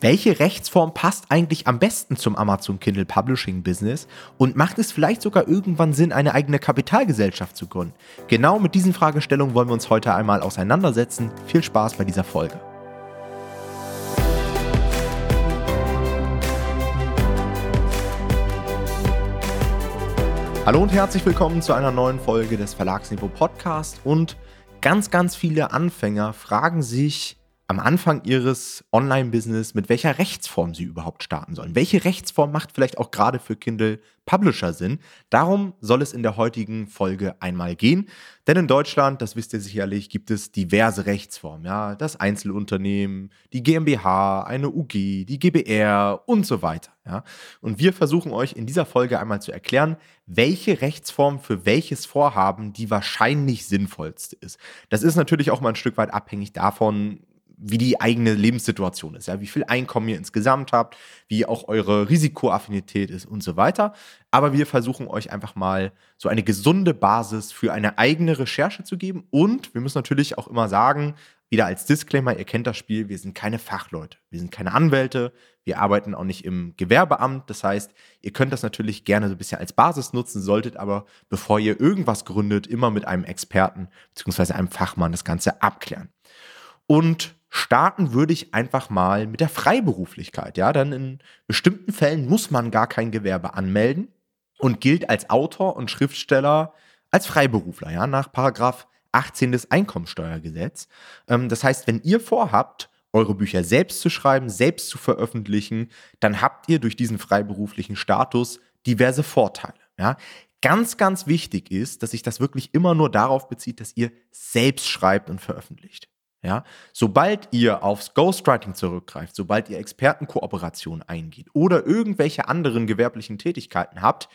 Welche Rechtsform passt eigentlich am besten zum Amazon Kindle Publishing Business und macht es vielleicht sogar irgendwann Sinn, eine eigene Kapitalgesellschaft zu gründen? Genau mit diesen Fragestellungen wollen wir uns heute einmal auseinandersetzen. Viel Spaß bei dieser Folge. Hallo und herzlich willkommen zu einer neuen Folge des Verlagsniveau Podcast und ganz, ganz viele Anfänger fragen sich, am Anfang ihres Online-Business, mit welcher Rechtsform sie überhaupt starten sollen. Welche Rechtsform macht vielleicht auch gerade für Kindle Publisher Sinn? Darum soll es in der heutigen Folge einmal gehen. Denn in Deutschland, das wisst ihr sicherlich, gibt es diverse Rechtsformen. Ja, das Einzelunternehmen, die GmbH, eine UG, die GBR und so weiter. Ja, und wir versuchen euch in dieser Folge einmal zu erklären, welche Rechtsform für welches Vorhaben die wahrscheinlich sinnvollste ist. Das ist natürlich auch mal ein Stück weit abhängig davon, wie die eigene Lebenssituation ist, ja, wie viel Einkommen ihr insgesamt habt, wie auch eure Risikoaffinität ist und so weiter. Aber wir versuchen euch einfach mal so eine gesunde Basis für eine eigene Recherche zu geben. Und wir müssen natürlich auch immer sagen, wieder als Disclaimer, ihr kennt das Spiel, wir sind keine Fachleute, wir sind keine Anwälte, wir arbeiten auch nicht im Gewerbeamt. Das heißt, ihr könnt das natürlich gerne so ein bisschen als Basis nutzen, solltet aber, bevor ihr irgendwas gründet, immer mit einem Experten bzw. einem Fachmann das Ganze abklären. Und starten würde ich einfach mal mit der Freiberuflichkeit. Ja, dann in bestimmten Fällen muss man gar kein Gewerbe anmelden und gilt als Autor und Schriftsteller als Freiberufler, ja, nach Paragraph 18 des Einkommensteuergesetz. Ähm, das heißt, wenn ihr vorhabt, eure Bücher selbst zu schreiben, selbst zu veröffentlichen, dann habt ihr durch diesen freiberuflichen Status diverse Vorteile. Ja. Ganz, ganz wichtig ist, dass sich das wirklich immer nur darauf bezieht, dass ihr selbst schreibt und veröffentlicht. Ja, sobald ihr aufs Ghostwriting zurückgreift, sobald ihr Expertenkooperation eingeht oder irgendwelche anderen gewerblichen Tätigkeiten habt,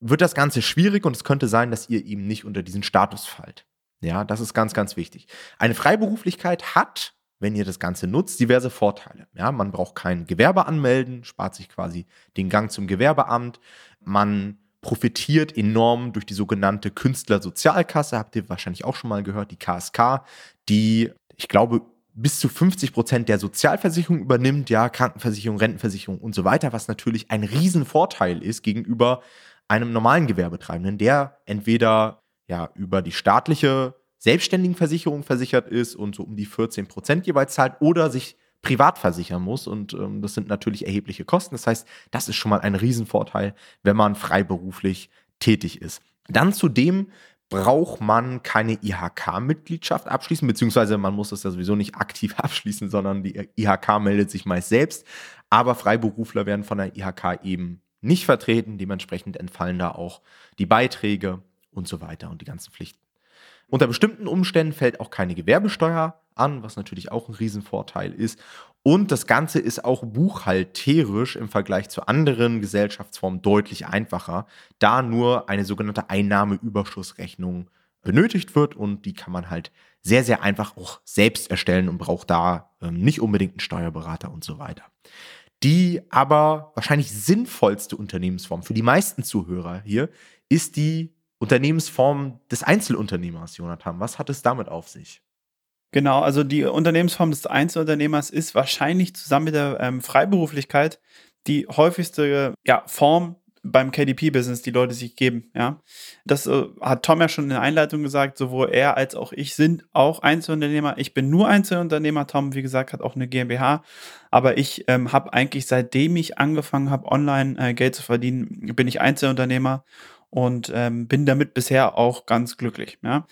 wird das Ganze schwierig und es könnte sein, dass ihr eben nicht unter diesen Status fallt. Ja, das ist ganz, ganz wichtig. Eine Freiberuflichkeit hat, wenn ihr das Ganze nutzt, diverse Vorteile. Ja, man braucht kein Gewerbe anmelden, spart sich quasi den Gang zum Gewerbeamt. Man profitiert enorm durch die sogenannte Künstlersozialkasse, habt ihr wahrscheinlich auch schon mal gehört, die KSK, die ich glaube, bis zu 50 Prozent der Sozialversicherung übernimmt, ja, Krankenversicherung, Rentenversicherung und so weiter, was natürlich ein Riesenvorteil ist gegenüber einem normalen Gewerbetreibenden, der entweder ja über die staatliche Selbstständigenversicherung versichert ist und so um die 14 Prozent jeweils zahlt oder sich privat versichern muss. Und ähm, das sind natürlich erhebliche Kosten. Das heißt, das ist schon mal ein Riesenvorteil, wenn man freiberuflich tätig ist. Dann zudem braucht man keine IHK-Mitgliedschaft abschließen, beziehungsweise man muss das ja sowieso nicht aktiv abschließen, sondern die IHK meldet sich meist selbst. Aber Freiberufler werden von der IHK eben nicht vertreten. Dementsprechend entfallen da auch die Beiträge und so weiter und die ganzen Pflichten. Unter bestimmten Umständen fällt auch keine Gewerbesteuer an, was natürlich auch ein Riesenvorteil ist. Und das Ganze ist auch buchhalterisch im Vergleich zu anderen Gesellschaftsformen deutlich einfacher, da nur eine sogenannte Einnahmeüberschussrechnung benötigt wird und die kann man halt sehr, sehr einfach auch selbst erstellen und braucht da ähm, nicht unbedingt einen Steuerberater und so weiter. Die aber wahrscheinlich sinnvollste Unternehmensform für die meisten Zuhörer hier ist die Unternehmensform des Einzelunternehmers, Jonathan. Was hat es damit auf sich? Genau, also die Unternehmensform des Einzelunternehmers ist wahrscheinlich zusammen mit der ähm, Freiberuflichkeit die häufigste ja, Form beim KDP-Business, die Leute sich geben. Ja, das äh, hat Tom ja schon in der Einleitung gesagt. Sowohl er als auch ich sind auch Einzelunternehmer. Ich bin nur Einzelunternehmer. Tom, wie gesagt, hat auch eine GmbH. Aber ich ähm, habe eigentlich seitdem ich angefangen habe, online äh, Geld zu verdienen, bin ich Einzelunternehmer und ähm, bin damit bisher auch ganz glücklich. Ja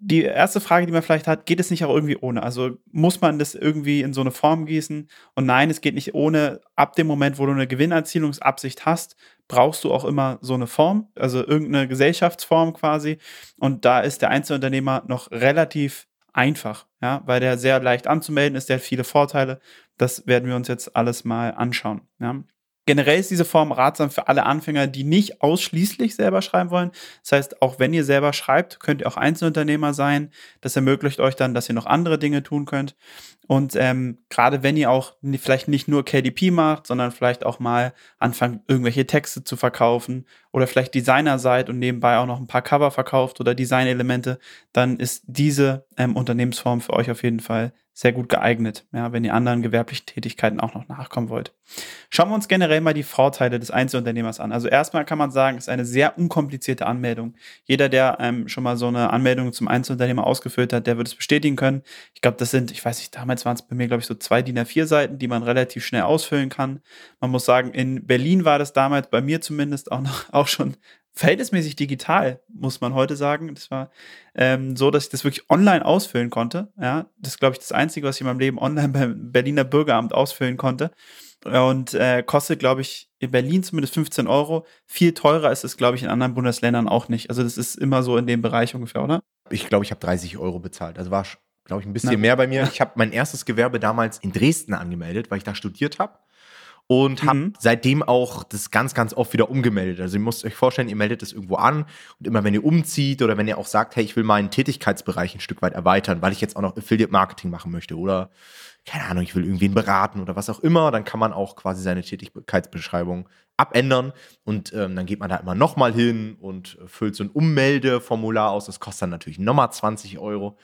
die erste Frage, die man vielleicht hat, geht es nicht auch irgendwie ohne? Also muss man das irgendwie in so eine Form gießen? Und nein, es geht nicht ohne. Ab dem Moment, wo du eine Gewinnerzielungsabsicht hast, brauchst du auch immer so eine Form, also irgendeine Gesellschaftsform quasi. Und da ist der Einzelunternehmer noch relativ einfach, ja, weil der sehr leicht anzumelden ist, der hat viele Vorteile. Das werden wir uns jetzt alles mal anschauen. Ja. Generell ist diese Form ratsam für alle Anfänger, die nicht ausschließlich selber schreiben wollen. Das heißt, auch wenn ihr selber schreibt, könnt ihr auch Einzelunternehmer sein. Das ermöglicht euch dann, dass ihr noch andere Dinge tun könnt. Und ähm, gerade wenn ihr auch vielleicht nicht nur KDP macht, sondern vielleicht auch mal anfangt, irgendwelche Texte zu verkaufen oder vielleicht Designer seid und nebenbei auch noch ein paar Cover verkauft oder Designelemente, dann ist diese ähm, Unternehmensform für euch auf jeden Fall sehr gut geeignet, ja, wenn ihr anderen gewerblichen Tätigkeiten auch noch nachkommen wollt. Schauen wir uns generell mal die Vorteile des Einzelunternehmers an. Also erstmal kann man sagen, es ist eine sehr unkomplizierte Anmeldung. Jeder, der ähm, schon mal so eine Anmeldung zum Einzelunternehmer ausgefüllt hat, der wird es bestätigen können. Ich glaube, das sind, ich weiß nicht, damals waren es bei mir, glaube ich, so zwei DIN A4 Seiten, die man relativ schnell ausfüllen kann. Man muss sagen, in Berlin war das damals, bei mir zumindest auch noch auch schon verhältnismäßig digital, muss man heute sagen. Das war ähm, so, dass ich das wirklich online ausfüllen konnte. Ja, das ist, glaube ich, das Einzige, was ich in meinem Leben online beim Berliner Bürgeramt ausfüllen konnte. Und äh, kostet, glaube ich, in Berlin zumindest 15 Euro. Viel teurer ist es, glaube ich, in anderen Bundesländern auch nicht. Also das ist immer so in dem Bereich ungefähr, oder? Ich glaube, ich habe 30 Euro bezahlt. Also war, glaube ich, ein bisschen Na. mehr bei mir. Ich habe mein erstes Gewerbe damals in Dresden angemeldet, weil ich da studiert habe und habe mhm. seitdem auch das ganz, ganz oft wieder umgemeldet. Also ihr müsst euch vorstellen, ihr meldet das irgendwo an und immer wenn ihr umzieht oder wenn ihr auch sagt, hey, ich will meinen Tätigkeitsbereich ein Stück weit erweitern, weil ich jetzt auch noch Affiliate Marketing machen möchte oder keine Ahnung, ich will irgendwen beraten oder was auch immer, dann kann man auch quasi seine Tätigkeitsbeschreibung abändern und ähm, dann geht man da immer nochmal hin und füllt so ein Ummeldeformular aus. Das kostet dann natürlich nochmal 20 Euro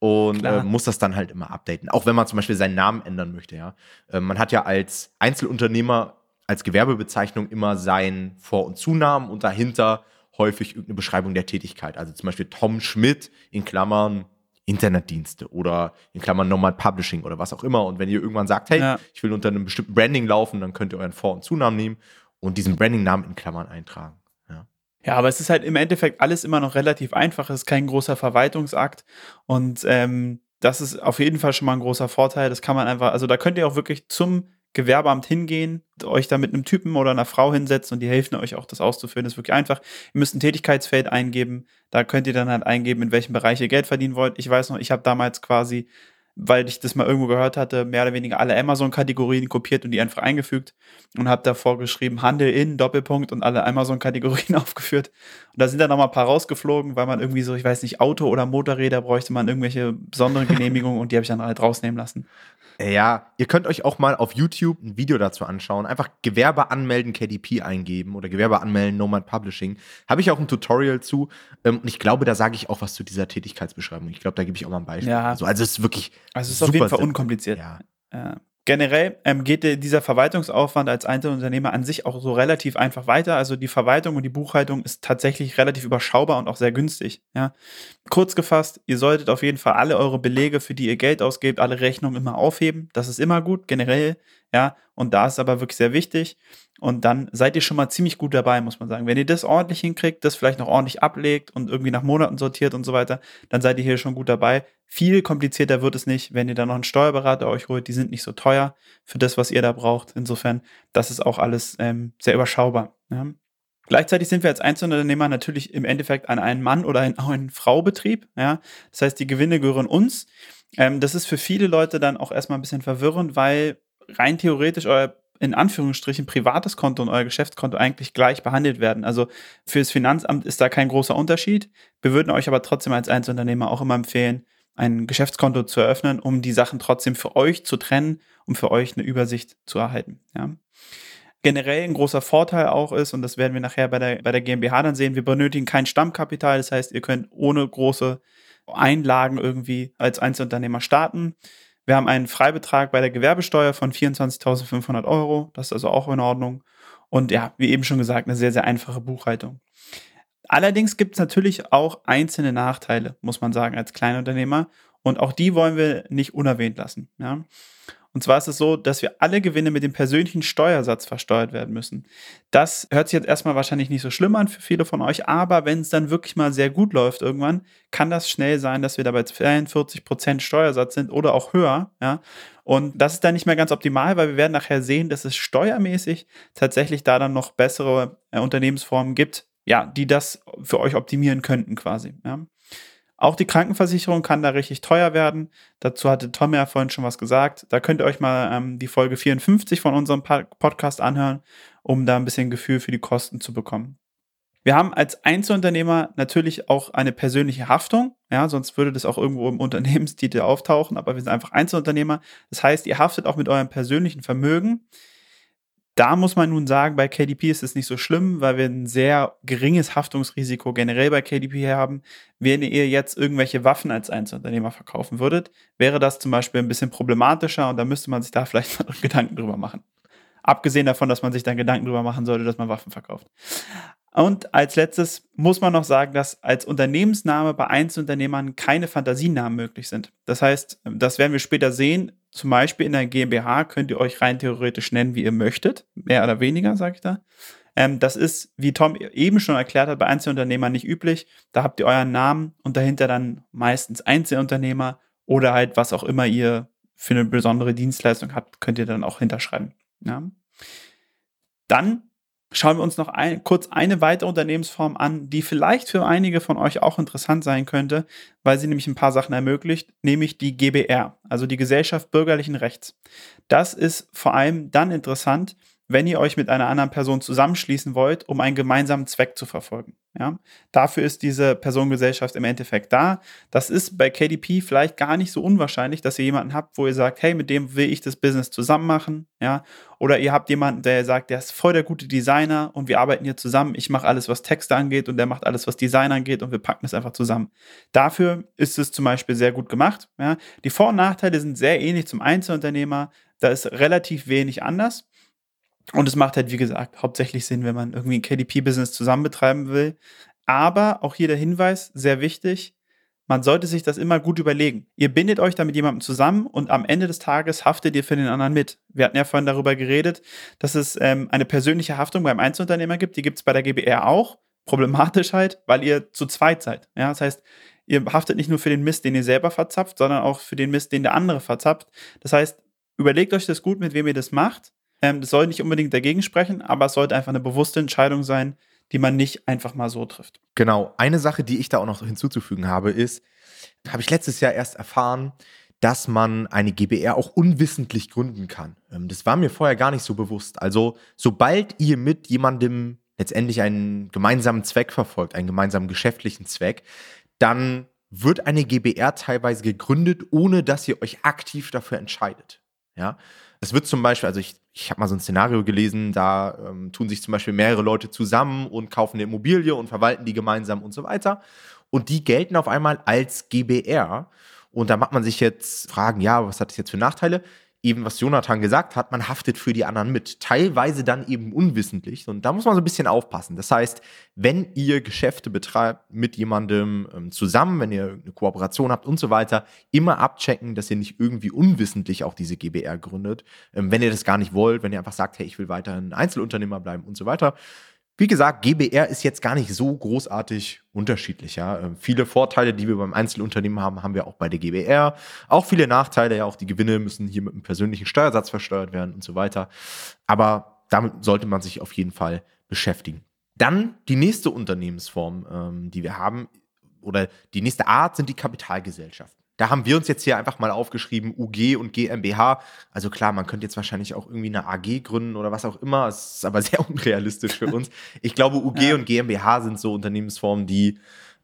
und äh, muss das dann halt immer updaten. Auch wenn man zum Beispiel seinen Namen ändern möchte, ja. Äh, man hat ja als Einzelunternehmer als Gewerbebezeichnung immer seinen Vor- und Zunamen und dahinter häufig irgendeine Beschreibung der Tätigkeit. Also zum Beispiel Tom Schmidt in Klammern Internetdienste oder in Klammern Nomad Publishing oder was auch immer. Und wenn ihr irgendwann sagt, hey, ja. ich will unter einem bestimmten Branding laufen, dann könnt ihr euren Vor- und Zunamen nehmen und diesen Branding-Namen in Klammern eintragen. Ja. ja, aber es ist halt im Endeffekt alles immer noch relativ einfach. Es ist kein großer Verwaltungsakt und ähm, das ist auf jeden Fall schon mal ein großer Vorteil. Das kann man einfach, also da könnt ihr auch wirklich zum Gewerbeamt hingehen, euch da mit einem Typen oder einer Frau hinsetzen und die helfen euch auch, das auszuführen. Das ist wirklich einfach. Ihr müsst ein Tätigkeitsfeld eingeben. Da könnt ihr dann halt eingeben, in welchem Bereich ihr Geld verdienen wollt. Ich weiß noch, ich habe damals quasi weil ich das mal irgendwo gehört hatte, mehr oder weniger alle Amazon-Kategorien kopiert und die einfach eingefügt und habe davor geschrieben Handel in Doppelpunkt und alle Amazon-Kategorien aufgeführt. Und da sind dann noch mal ein paar rausgeflogen, weil man irgendwie so, ich weiß nicht, Auto oder Motorräder bräuchte man irgendwelche besonderen Genehmigungen und die habe ich dann halt rausnehmen lassen. Ja, ihr könnt euch auch mal auf YouTube ein Video dazu anschauen. Einfach Gewerbe anmelden, KDP eingeben oder Gewerbe anmelden, Nomad Publishing. Habe ich auch ein Tutorial zu. Ähm, und ich glaube, da sage ich auch was zu dieser Tätigkeitsbeschreibung. Ich glaube, da gebe ich auch mal ein Beispiel. Ja. Also, also es ist wirklich. Also es ist auf jeden Fall unkompliziert. Ja. ja. Generell ähm, geht dieser Verwaltungsaufwand als Einzelunternehmer an sich auch so relativ einfach weiter. Also die Verwaltung und die Buchhaltung ist tatsächlich relativ überschaubar und auch sehr günstig. Ja. Kurz gefasst, ihr solltet auf jeden Fall alle eure Belege, für die ihr Geld ausgebt, alle Rechnungen immer aufheben. Das ist immer gut, generell. Ja, und da ist aber wirklich sehr wichtig. Und dann seid ihr schon mal ziemlich gut dabei, muss man sagen. Wenn ihr das ordentlich hinkriegt, das vielleicht noch ordentlich ablegt und irgendwie nach Monaten sortiert und so weiter, dann seid ihr hier schon gut dabei. Viel komplizierter wird es nicht, wenn ihr dann noch einen Steuerberater euch holt. Die sind nicht so teuer für das, was ihr da braucht. Insofern, das ist auch alles ähm, sehr überschaubar. Ja. Gleichzeitig sind wir als Einzelunternehmer natürlich im Endeffekt an einen Mann oder einen, einen Frau-Betrieb. Ja? Das heißt, die Gewinne gehören uns. Ähm, das ist für viele Leute dann auch erstmal ein bisschen verwirrend, weil rein theoretisch euer in Anführungsstrichen privates Konto und euer Geschäftskonto eigentlich gleich behandelt werden. Also für das Finanzamt ist da kein großer Unterschied. Wir würden euch aber trotzdem als Einzelunternehmer auch immer empfehlen, ein Geschäftskonto zu eröffnen, um die Sachen trotzdem für euch zu trennen, um für euch eine Übersicht zu erhalten. Ja. Generell ein großer Vorteil auch ist, und das werden wir nachher bei der, bei der GmbH dann sehen, wir benötigen kein Stammkapital. Das heißt, ihr könnt ohne große Einlagen irgendwie als Einzelunternehmer starten. Wir haben einen Freibetrag bei der Gewerbesteuer von 24.500 Euro. Das ist also auch in Ordnung. Und ja, wie eben schon gesagt, eine sehr, sehr einfache Buchhaltung. Allerdings gibt es natürlich auch einzelne Nachteile, muss man sagen, als Kleinunternehmer. Und auch die wollen wir nicht unerwähnt lassen. Ja? Und zwar ist es so, dass wir alle Gewinne mit dem persönlichen Steuersatz versteuert werden müssen. Das hört sich jetzt erstmal wahrscheinlich nicht so schlimm an für viele von euch, aber wenn es dann wirklich mal sehr gut läuft irgendwann, kann das schnell sein, dass wir dabei 42% Steuersatz sind oder auch höher. Ja? Und das ist dann nicht mehr ganz optimal, weil wir werden nachher sehen, dass es steuermäßig tatsächlich da dann noch bessere äh, Unternehmensformen gibt, ja, die das für euch optimieren könnten quasi. Ja? Auch die Krankenversicherung kann da richtig teuer werden. Dazu hatte Tom ja vorhin schon was gesagt. Da könnt ihr euch mal ähm, die Folge 54 von unserem Podcast anhören, um da ein bisschen Gefühl für die Kosten zu bekommen. Wir haben als Einzelunternehmer natürlich auch eine persönliche Haftung. Ja, sonst würde das auch irgendwo im Unternehmenstitel auftauchen, aber wir sind einfach Einzelunternehmer. Das heißt, ihr haftet auch mit eurem persönlichen Vermögen Da muss man nun sagen, bei KDP ist es nicht so schlimm, weil wir ein sehr geringes Haftungsrisiko generell bei KDP haben. Wenn ihr jetzt irgendwelche Waffen als Einzelunternehmer verkaufen würdet, wäre das zum Beispiel ein bisschen problematischer und da müsste man sich da vielleicht Gedanken drüber machen. Abgesehen davon, dass man sich dann Gedanken drüber machen sollte, dass man Waffen verkauft. Und als letztes muss man noch sagen, dass als Unternehmensname bei Einzelunternehmern keine Fantasienamen möglich sind. Das heißt, das werden wir später sehen. Zum Beispiel in der GmbH könnt ihr euch rein theoretisch nennen, wie ihr möchtet. Mehr oder weniger, sage ich da. Ähm, das ist, wie Tom eben schon erklärt hat, bei Einzelunternehmern nicht üblich. Da habt ihr euren Namen und dahinter dann meistens Einzelunternehmer oder halt was auch immer ihr für eine besondere Dienstleistung habt, könnt ihr dann auch hinterschreiben. Ja. Dann schauen wir uns noch ein, kurz eine weitere Unternehmensform an, die vielleicht für einige von euch auch interessant sein könnte, weil sie nämlich ein paar Sachen ermöglicht, nämlich die GBR, also die Gesellschaft bürgerlichen Rechts. Das ist vor allem dann interessant, wenn ihr euch mit einer anderen Person zusammenschließen wollt, um einen gemeinsamen Zweck zu verfolgen. Ja? Dafür ist diese Personengesellschaft im Endeffekt da. Das ist bei KDP vielleicht gar nicht so unwahrscheinlich, dass ihr jemanden habt, wo ihr sagt, hey, mit dem will ich das Business zusammen machen. Ja? Oder ihr habt jemanden, der sagt, der ist voll der gute Designer und wir arbeiten hier zusammen. Ich mache alles, was Texte angeht und der macht alles, was Design angeht und wir packen es einfach zusammen. Dafür ist es zum Beispiel sehr gut gemacht. Ja? Die Vor- und Nachteile sind sehr ähnlich zum Einzelunternehmer. Da ist relativ wenig anders. Und es macht halt, wie gesagt, hauptsächlich Sinn, wenn man irgendwie ein KDP-Business zusammen betreiben will. Aber auch hier der Hinweis, sehr wichtig, man sollte sich das immer gut überlegen. Ihr bindet euch da mit jemandem zusammen und am Ende des Tages haftet ihr für den anderen mit. Wir hatten ja vorhin darüber geredet, dass es ähm, eine persönliche Haftung beim Einzelunternehmer gibt. Die gibt es bei der GBR auch. Problematisch halt, weil ihr zu zweit seid. Ja, das heißt, ihr haftet nicht nur für den Mist, den ihr selber verzapft, sondern auch für den Mist, den der andere verzapft. Das heißt, überlegt euch das gut, mit wem ihr das macht ähm, das soll nicht unbedingt dagegen sprechen, aber es sollte einfach eine bewusste Entscheidung sein, die man nicht einfach mal so trifft. Genau. Eine Sache, die ich da auch noch hinzuzufügen habe, ist, habe ich letztes Jahr erst erfahren, dass man eine GBR auch unwissentlich gründen kann. Ähm, das war mir vorher gar nicht so bewusst. Also, sobald ihr mit jemandem letztendlich einen gemeinsamen Zweck verfolgt, einen gemeinsamen geschäftlichen Zweck, dann wird eine GBR teilweise gegründet, ohne dass ihr euch aktiv dafür entscheidet. Ja, es wird zum Beispiel, also ich, ich habe mal so ein Szenario gelesen, da ähm, tun sich zum Beispiel mehrere Leute zusammen und kaufen eine Immobilie und verwalten die gemeinsam und so weiter. Und die gelten auf einmal als GBR. Und da macht man sich jetzt Fragen, ja, was hat das jetzt für Nachteile? Eben, was Jonathan gesagt hat, man haftet für die anderen mit. Teilweise dann eben unwissentlich. Und da muss man so ein bisschen aufpassen. Das heißt, wenn ihr Geschäfte betreibt mit jemandem ähm, zusammen, wenn ihr eine Kooperation habt und so weiter, immer abchecken, dass ihr nicht irgendwie unwissentlich auch diese GBR gründet. Ähm, wenn ihr das gar nicht wollt, wenn ihr einfach sagt, hey, ich will weiterhin Einzelunternehmer bleiben und so weiter. Wie gesagt, GBR ist jetzt gar nicht so großartig unterschiedlich. Ja. Ähm, viele Vorteile, die wir beim Einzelunternehmen haben, haben wir auch bei der GBR. Auch viele Nachteile, ja, auch die Gewinne müssen hier mit einem persönlichen Steuersatz versteuert werden und so weiter. Aber damit sollte man sich auf jeden Fall beschäftigen. Dann die nächste Unternehmensform, ähm, die wir haben, oder die nächste Art sind die Kapitalgesellschaften. Da haben wir uns jetzt hier einfach mal aufgeschrieben, UG und GmbH. Also klar, man könnte jetzt wahrscheinlich auch irgendwie eine AG gründen oder was auch immer. Es ist aber sehr unrealistisch für uns. Ich glaube, UG ja. und GmbH sind so Unternehmensformen, die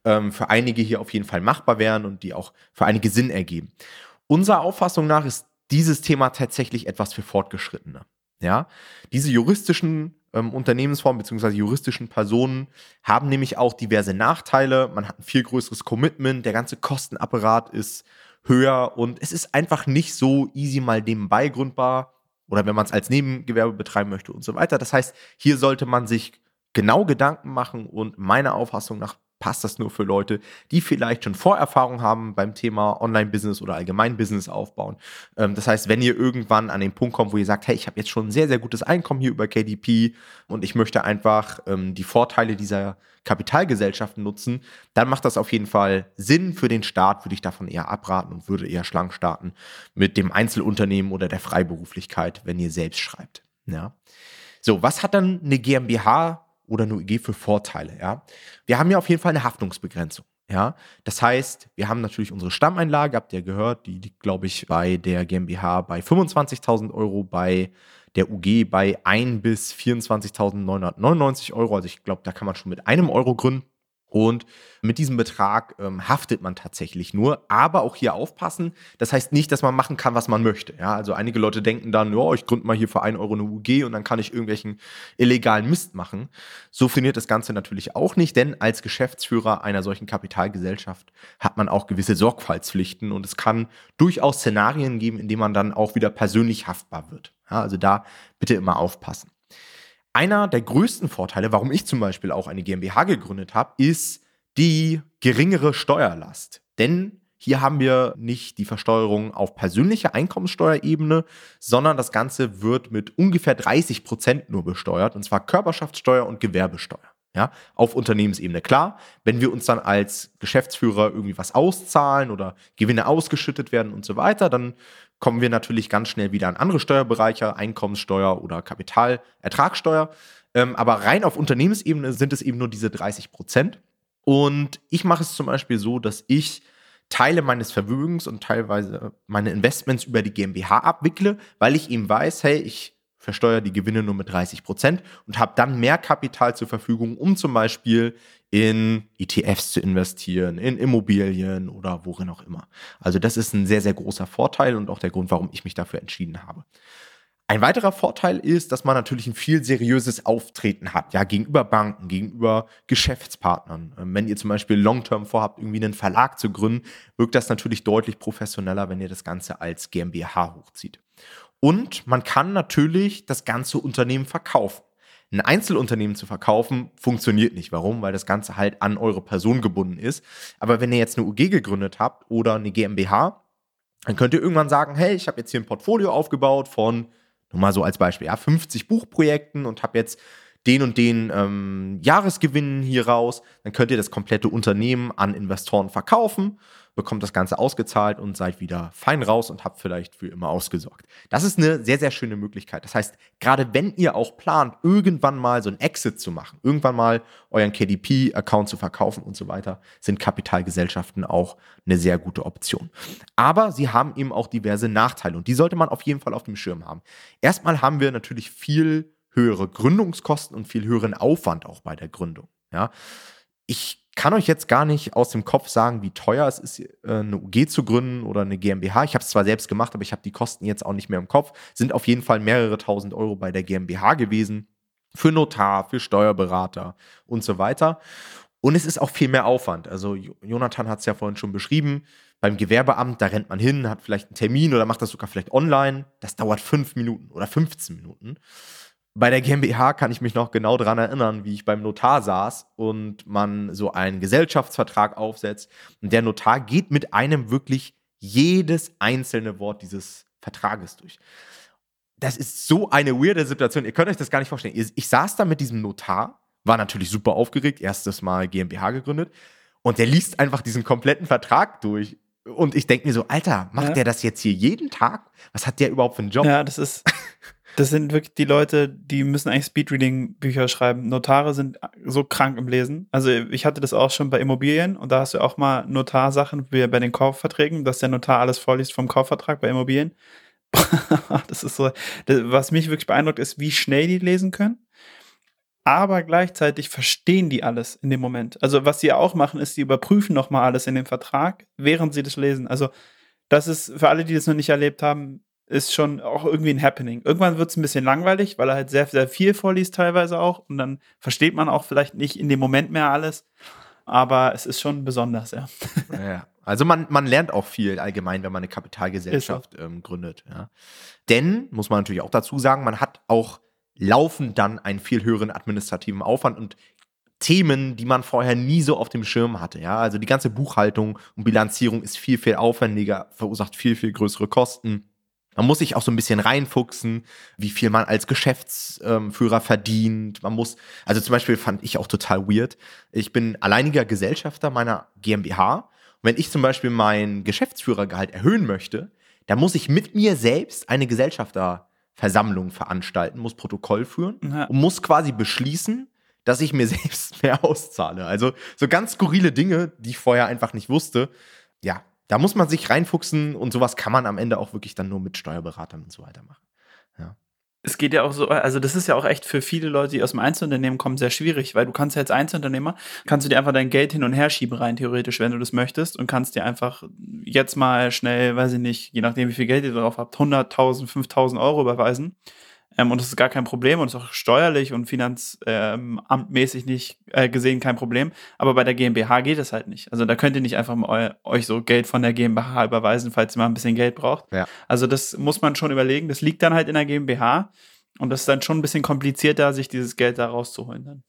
ähm, für einige hier auf jeden Fall machbar wären und die auch für einige Sinn ergeben. Unserer Auffassung nach ist dieses Thema tatsächlich etwas für Fortgeschrittene. Ja, diese juristischen ähm, Unternehmensformen bzw. juristischen Personen haben nämlich auch diverse Nachteile. Man hat ein viel größeres Commitment, der ganze Kostenapparat ist höher und es ist einfach nicht so easy mal nebenbei gründbar oder wenn man es als Nebengewerbe betreiben möchte und so weiter. Das heißt, hier sollte man sich genau Gedanken machen und meiner Auffassung nach passt das nur für Leute, die vielleicht schon Vorerfahrung haben beim Thema Online-Business oder allgemein Business aufbauen. Ähm, das heißt, wenn ihr irgendwann an den Punkt kommt, wo ihr sagt, hey, ich habe jetzt schon ein sehr, sehr gutes Einkommen hier über KDP und ich möchte einfach ähm, die Vorteile dieser Kapitalgesellschaften nutzen, dann macht das auf jeden Fall Sinn. Für den Staat würde ich davon eher abraten und würde eher schlank starten mit dem Einzelunternehmen oder der Freiberuflichkeit, wenn ihr selbst schreibt. Ja. So, was hat dann eine GmbH oder eine UG für Vorteile, ja. Wir haben ja auf jeden Fall eine Haftungsbegrenzung, ja. Das heißt, wir haben natürlich unsere Stammeinlage, habt ihr gehört, die liegt, glaube ich, bei der GmbH bei 25.000 Euro, bei der UG bei 1 bis 24.999 Euro. Also ich glaube, da kann man schon mit einem Euro gründen. Und mit diesem Betrag ähm, haftet man tatsächlich nur. Aber auch hier aufpassen, das heißt nicht, dass man machen kann, was man möchte. Ja, also einige Leute denken dann, ja, ich gründe mal hier für 1 Euro eine UG und dann kann ich irgendwelchen illegalen Mist machen. So funktioniert das Ganze natürlich auch nicht, denn als Geschäftsführer einer solchen Kapitalgesellschaft hat man auch gewisse Sorgfaltspflichten und es kann durchaus Szenarien geben, in denen man dann auch wieder persönlich haftbar wird. Ja, also da bitte immer aufpassen. Einer der größten Vorteile, warum ich zum Beispiel auch eine GmbH gegründet habe, ist die geringere Steuerlast. Denn hier haben wir nicht die Versteuerung auf persönlicher Einkommenssteuerebene, sondern das Ganze wird mit ungefähr 30 Prozent nur besteuert, und zwar Körperschaftssteuer und Gewerbesteuer. Ja, auf Unternehmensebene. Klar, wenn wir uns dann als Geschäftsführer irgendwie was auszahlen oder Gewinne ausgeschüttet werden und so weiter, dann kommen wir natürlich ganz schnell wieder an andere Steuerbereiche, Einkommenssteuer oder Kapitalertragssteuer. Ähm, aber rein auf Unternehmensebene sind es eben nur diese 30 Prozent. Und ich mache es zum Beispiel so, dass ich Teile meines Vermögens und teilweise meine Investments über die GmbH abwickle, weil ich eben weiß, hey, ich versteuere die Gewinne nur mit 30 Prozent und habe dann mehr Kapital zur Verfügung, um zum Beispiel in ETFs zu investieren, in Immobilien oder worin auch immer. Also das ist ein sehr, sehr großer Vorteil und auch der Grund, warum ich mich dafür entschieden habe. Ein weiterer Vorteil ist, dass man natürlich ein viel seriöses Auftreten hat, ja, gegenüber Banken, gegenüber Geschäftspartnern. Ähm, wenn ihr zum Beispiel Long-Term vorhabt, irgendwie einen Verlag zu gründen, wirkt das natürlich deutlich professioneller, wenn ihr das Ganze als GmbH hochzieht. Und man kann natürlich das ganze Unternehmen verkaufen. Ein Einzelunternehmen zu verkaufen funktioniert nicht. Warum? Weil das Ganze halt an eure Person gebunden ist. Aber wenn ihr jetzt eine UG gegründet habt oder eine GmbH, dann könnt ihr irgendwann sagen, hey, ich habe jetzt hier ein Portfolio aufgebaut von, nur mal so als Beispiel, ja, 50 Buchprojekten und habe jetzt den und den ähm, Jahresgewinn hier raus. Dann könnt ihr das komplette Unternehmen an Investoren verkaufen bekommt das Ganze ausgezahlt und seid wieder fein raus und habt vielleicht für immer ausgesorgt. Das ist eine sehr, sehr schöne Möglichkeit. Das heißt, gerade wenn ihr auch plant, irgendwann mal so ein Exit zu machen, irgendwann mal euren KDP-Account zu verkaufen und so weiter, sind Kapitalgesellschaften auch eine sehr gute Option. Aber sie haben eben auch diverse Nachteile und die sollte man auf jeden Fall auf dem Schirm haben. Erstmal haben wir natürlich viel höhere Gründungskosten und viel höheren Aufwand auch bei der Gründung. Ja, ich kann euch jetzt gar nicht aus dem Kopf sagen, wie teuer es ist, äh, eine UG zu gründen oder eine GmbH. Ich habe es zwar selbst gemacht, aber ich habe die Kosten jetzt auch nicht mehr im Kopf. Sind auf jeden Fall mehrere tausend Euro bei der GmbH gewesen. Für Notar, für Steuerberater und so weiter. Und es ist auch viel mehr Aufwand. Also Jonathan hat es ja vorhin schon beschrieben. Beim Gewerbeamt, da rennt man hin, hat vielleicht einen Termin oder macht das sogar vielleicht online. Das dauert fünf Minuten oder 15 Minuten. Bei der GmbH kann ich mich noch genau daran erinnern, wie ich beim Notar saß und man so einen Gesellschaftsvertrag aufsetzt. Und der Notar geht mit einem wirklich jedes einzelne Wort dieses Vertrages durch. Das ist so eine weirde Situation. Ihr könnt euch das gar nicht vorstellen. Ich saß da mit diesem Notar, war natürlich super aufgeregt, erstes Mal GmbH gegründet. Und der liest einfach diesen kompletten Vertrag durch. Und ich denke mir so, Alter, macht ja. der das jetzt hier jeden Tag? Was hat der überhaupt für einen Job? Ja, das ist, Das sind wirklich die Leute, die müssen eigentlich Speedreading-Bücher schreiben. Notare sind so krank im Lesen. Also ich hatte das auch schon bei Immobilien und da hast du auch mal Notarsachen wie bei den Kaufverträgen, dass der Notar alles vorliest vom Kaufvertrag bei Immobilien. das ist so, das, was mich wirklich beeindruckt, ist, wie schnell die lesen können. Aber gleichzeitig verstehen die alles in dem Moment. Also was sie auch machen, ist, sie überprüfen nochmal alles in dem Vertrag, während sie das lesen. Also das ist für alle, die das noch nicht erlebt haben, ist schon auch irgendwie ein Happening. Irgendwann wird es ein bisschen langweilig, weil er halt sehr, sehr viel vorliest teilweise auch und dann versteht man auch vielleicht nicht in dem Moment mehr alles. Aber es ist schon besonders, ja. ja also man, man lernt auch viel allgemein, wenn man eine Kapitalgesellschaft ähm, gründet. Ja. Denn, muss man natürlich auch dazu sagen, man hat auch laufend dann einen viel höheren administrativen Aufwand und Themen, die man vorher nie so auf dem Schirm hatte. Ja, also die ganze Buchhaltung und Bilanzierung ist viel, viel aufwendiger, verursacht viel, viel größere Kosten. Man muss sich auch so ein bisschen reinfuchsen, wie viel man als Geschäftsführer verdient. Man muss, also zum Beispiel fand ich auch total weird. Ich bin alleiniger Gesellschafter meiner GmbH. Und wenn ich zum Beispiel mein Geschäftsführergehalt erhöhen möchte, dann muss ich mit mir selbst eine Gesellschafterversammlung veranstalten, muss Protokoll führen ja. und muss quasi beschließen, dass ich mir selbst mehr auszahle. Also so ganz skurrile Dinge, die ich vorher einfach nicht wusste. Ja, da muss man sich reinfuchsen und sowas kann man am Ende auch wirklich dann nur mit Steuerberatern und so weiter machen. Ja. Es geht ja auch so, also das ist ja auch echt für viele Leute, die aus dem Einzelunternehmen kommen, sehr schwierig, weil du kannst ja als Einzelunternehmer, kannst du dir einfach dein Geld hin und her schieben rein, theoretisch, wenn du das möchtest und kannst dir einfach jetzt mal schnell, weiß ich nicht, je nachdem wie viel Geld ihr drauf habt, 100.000, 5.000 Euro überweisen ähm, und das ist gar kein Problem und ist auch steuerlich und finanzamtmäßig ähm, nicht äh, gesehen kein Problem. Aber bei der GmbH geht das halt nicht. Also da könnt ihr nicht einfach mal euch so Geld von der GmbH überweisen, falls ihr mal ein bisschen Geld braucht. Ja. Also das muss man schon überlegen. Das liegt dann halt in der GmbH. Und das ist dann schon ein bisschen komplizierter, sich dieses Geld da rauszuholen dann.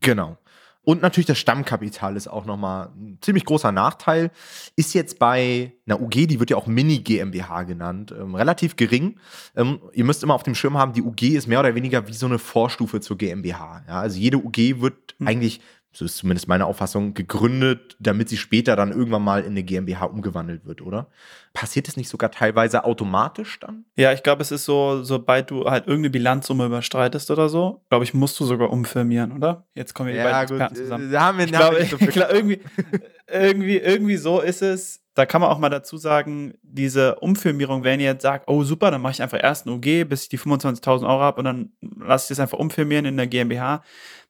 Genau. Und natürlich das Stammkapital ist auch nochmal ein ziemlich großer Nachteil. Ist jetzt bei einer UG, die wird ja auch Mini-GmbH genannt, ähm, relativ gering. Ähm, ihr müsst immer auf dem Schirm haben, die UG ist mehr oder weniger wie so eine Vorstufe zur GmbH. Ja? Also jede UG wird mhm. eigentlich so ist zumindest meine Auffassung, gegründet, damit sie später dann irgendwann mal in eine GmbH umgewandelt wird, oder? Passiert es nicht sogar teilweise automatisch dann? Ja, ich glaube, es ist so, sobald du halt irgendeine Bilanzsumme überstreitest oder so, glaube ich, musst du sogar umfirmieren, oder? Jetzt kommen wir die ja, beiden Experten zusammen. Da haben wir, ich glaube, so irgendwie, irgendwie, irgendwie so ist es. Da kann man auch mal dazu sagen, diese Umfirmierung, wenn ihr jetzt sagt, oh super, dann mache ich einfach erst ein UG, bis ich die 25.000 Euro habe und dann lasse ich das einfach umfirmieren in der GmbH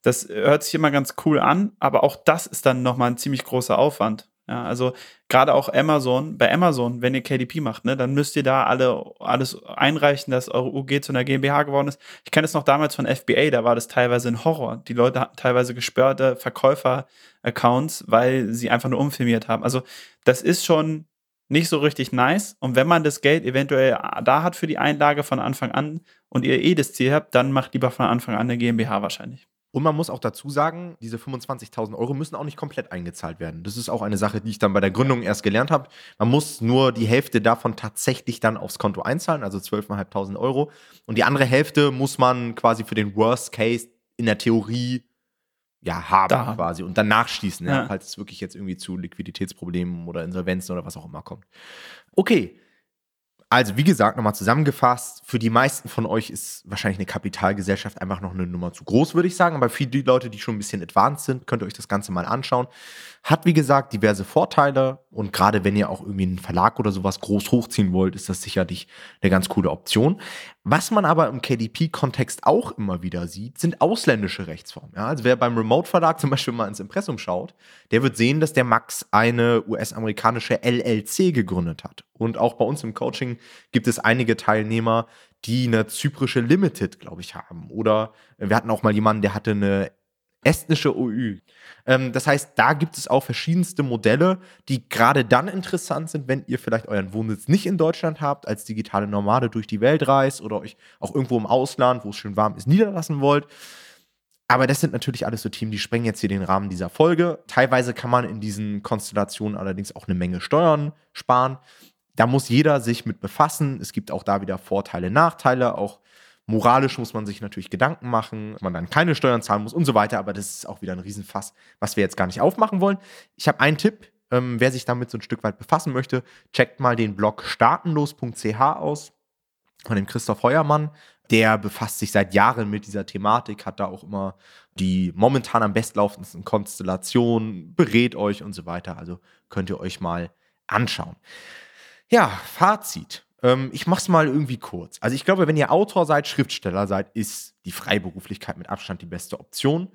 das hört sich immer ganz cool an, aber auch das ist dann nochmal ein ziemlich großer Aufwand. Ja, also gerade auch Amazon, bei Amazon, wenn ihr KDP macht, ne, dann müsst ihr da alle alles einreichen, dass eure UG zu einer GmbH geworden ist. Ich kenne es noch damals von FBA, da war das teilweise ein Horror. Die Leute hatten teilweise gesperrte Verkäufer-Accounts, weil sie einfach nur umfirmiert haben. Also das ist schon nicht so richtig nice. Und wenn man das Geld eventuell da hat für die Einlage von Anfang an und ihr eh das Ziel habt, dann macht lieber von Anfang an eine GmbH wahrscheinlich. Und man muss auch dazu sagen, diese 25.000 Euro müssen auch nicht komplett eingezahlt werden. Das ist auch eine Sache, die ich dann bei der Gründung erst gelernt habe. Man muss nur die Hälfte davon tatsächlich dann aufs Konto einzahlen, also 12.500 Euro. Und die andere Hälfte muss man quasi für den Worst Case in der Theorie ja, haben da. quasi und dann nachschließen, ja. Ja, falls es wirklich jetzt irgendwie zu Liquiditätsproblemen oder Insolvenzen oder was auch immer kommt. Okay, also, wie gesagt, nochmal zusammengefasst, für die meisten von euch ist wahrscheinlich eine Kapitalgesellschaft einfach noch eine Nummer zu groß, würde ich sagen. Aber für die Leute, die schon ein bisschen advanced sind, könnt ihr euch das Ganze mal anschauen. Hat, wie gesagt, diverse Vorteile. Und gerade wenn ihr auch irgendwie einen Verlag oder sowas groß hochziehen wollt, ist das sicherlich eine ganz coole Option. Was man aber im KDP-Kontext auch immer wieder sieht, sind ausländische Rechtsformen. Ja, also wer beim Remote-Verlag zum Beispiel mal ins Impressum schaut, der wird sehen, dass der Max eine US-amerikanische LLC gegründet hat. Und auch bei uns im Coaching gibt es einige Teilnehmer, die eine zyprische Limited, glaube ich, haben. Oder wir hatten auch mal jemanden, der hatte eine estnische OÜ. Ähm, das heißt, da gibt es auch verschiedenste Modelle, die gerade dann interessant sind, wenn ihr vielleicht euren Wohnsitz nicht in Deutschland habt, als digitale Nomade durch die Welt reist oder euch auch irgendwo im Ausland, wo es schön warm ist, niederlassen wollt. Aber das sind natürlich alles so Themen, die sprengen jetzt hier den Rahmen dieser Folge. Teilweise kann man in diesen Konstellationen allerdings auch eine Menge Steuern sparen. Da muss jeder sich mit befassen. Es gibt auch da wieder Vorteile, Nachteile. Auch moralisch muss man sich natürlich Gedanken machen, man dann keine Steuern zahlen muss und so weiter. Aber das ist auch wieder ein Riesenfass, was wir jetzt gar nicht aufmachen wollen. Ich habe einen Tipp. Ähm, wer sich damit so ein Stück weit befassen möchte, checkt mal den Blog startenlos.ch aus von dem Christoph Heuermann. Der befasst sich seit Jahren mit dieser Thematik, hat da auch immer die momentan am bestlaufendsten Konstellationen, berät euch und so weiter. Also könnt ihr euch mal anschauen. Ja, Fazit. Ähm, ich mach's mal irgendwie kurz. Also ich glaube, wenn ihr Autor seid, Schriftsteller seid, ist die Freiberuflichkeit mit Abstand die beste Option.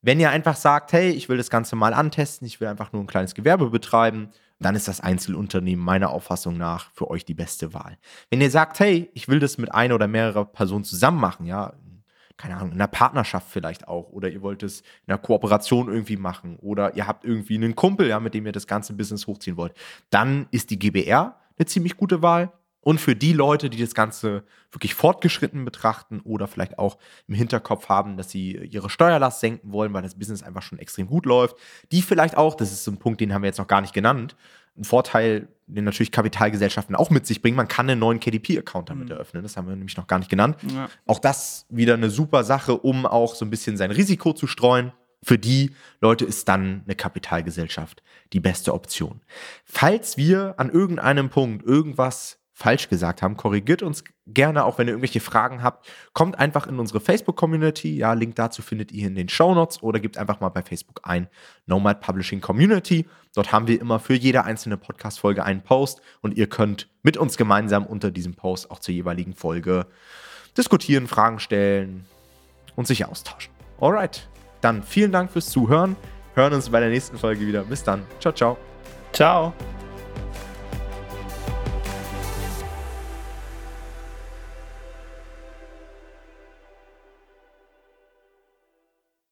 Wenn ihr einfach sagt, hey, ich will das Ganze mal antesten, ich will einfach nur ein kleines Gewerbe betreiben, dann ist das Einzelunternehmen meiner Auffassung nach für euch die beste Wahl. Wenn ihr sagt, hey, ich will das mit einer oder mehrerer Personen zusammen machen, ja, keine Ahnung, in einer Partnerschaft vielleicht auch, oder ihr wollt es in einer Kooperation irgendwie machen, oder ihr habt irgendwie einen Kumpel, ja, mit dem ihr das ganze Business hochziehen wollt, dann ist die GBR eine ziemlich gute Wahl. Und für die Leute, die das Ganze wirklich fortgeschritten betrachten oder vielleicht auch im Hinterkopf haben, dass sie ihre Steuerlast senken wollen, weil das Business einfach schon extrem gut läuft, die vielleicht auch, das ist so ein Punkt, den haben wir jetzt noch gar nicht genannt, ein Vorteil, den natürlich Kapitalgesellschaften auch mit sich bringen, man kann einen neuen KDP-Account damit mhm. eröffnen. Das haben wir nämlich noch gar nicht genannt. Ja. Auch das wieder eine super Sache, um auch so ein bisschen sein Risiko zu streuen. Für die Leute ist dann eine Kapitalgesellschaft die beste Option. Falls wir an irgendeinem Punkt irgendwas falsch gesagt haben, korrigiert uns gerne, auch wenn ihr irgendwelche Fragen habt. Kommt einfach in unsere Facebook-Community. Ja, Link dazu findet ihr in den Show Notes oder gebt einfach mal bei Facebook ein Nomad Publishing Community. Dort haben wir immer für jede einzelne Podcast-Folge einen Post und ihr könnt mit uns gemeinsam unter diesem Post auch zur jeweiligen Folge diskutieren, Fragen stellen und sich austauschen. Alright, dann vielen Dank fürs Zuhören. Hören uns bei der nächsten Folge wieder. Bis dann. Ciao, ciao. Ciao.